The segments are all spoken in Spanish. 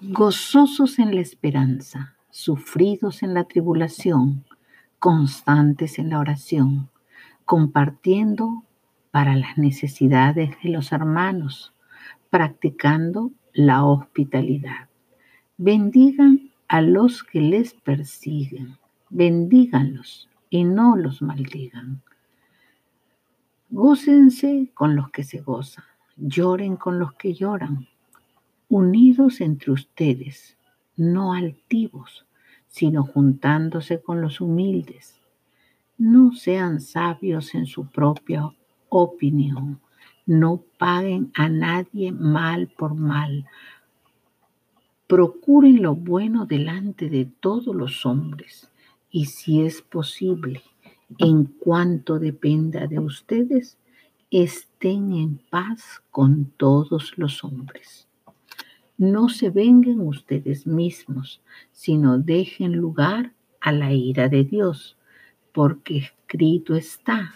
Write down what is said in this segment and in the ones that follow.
gozosos en la esperanza, sufridos en la tribulación, constantes en la oración, compartiendo para las necesidades de los hermanos, practicando la hospitalidad. Bendigan a los que les persiguen, bendíganlos y no los maldigan. Gócense con los que se gozan, lloren con los que lloran, unidos entre ustedes, no altivos, sino juntándose con los humildes. No sean sabios en su propia opinión. No paguen a nadie mal por mal. Procuren lo bueno delante de todos los hombres y si es posible, en cuanto dependa de ustedes, estén en paz con todos los hombres. No se vengan ustedes mismos, sino dejen lugar a la ira de Dios, porque escrito está,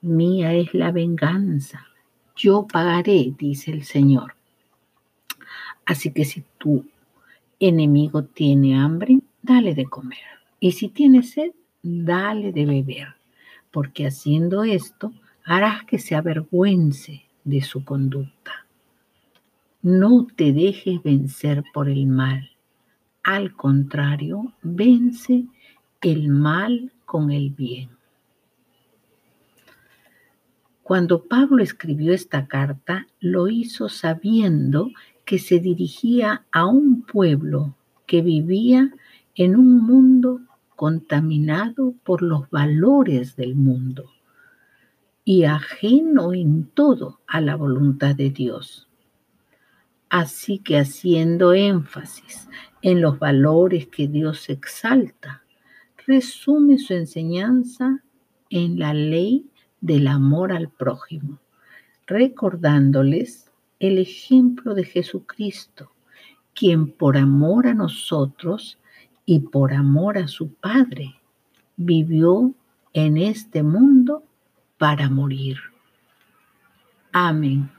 mía es la venganza, yo pagaré, dice el Señor. Así que si tu enemigo tiene hambre, dale de comer. Y si tiene sed, dale de beber, porque haciendo esto harás que se avergüence de su conducta. No te dejes vencer por el mal. Al contrario, vence el mal con el bien. Cuando Pablo escribió esta carta, lo hizo sabiendo que se dirigía a un pueblo que vivía en un mundo contaminado por los valores del mundo y ajeno en todo a la voluntad de Dios. Así que haciendo énfasis en los valores que Dios exalta, resume su enseñanza en la ley del amor al prójimo, recordándoles el ejemplo de Jesucristo, quien por amor a nosotros y por amor a su Padre vivió en este mundo para morir. Amén.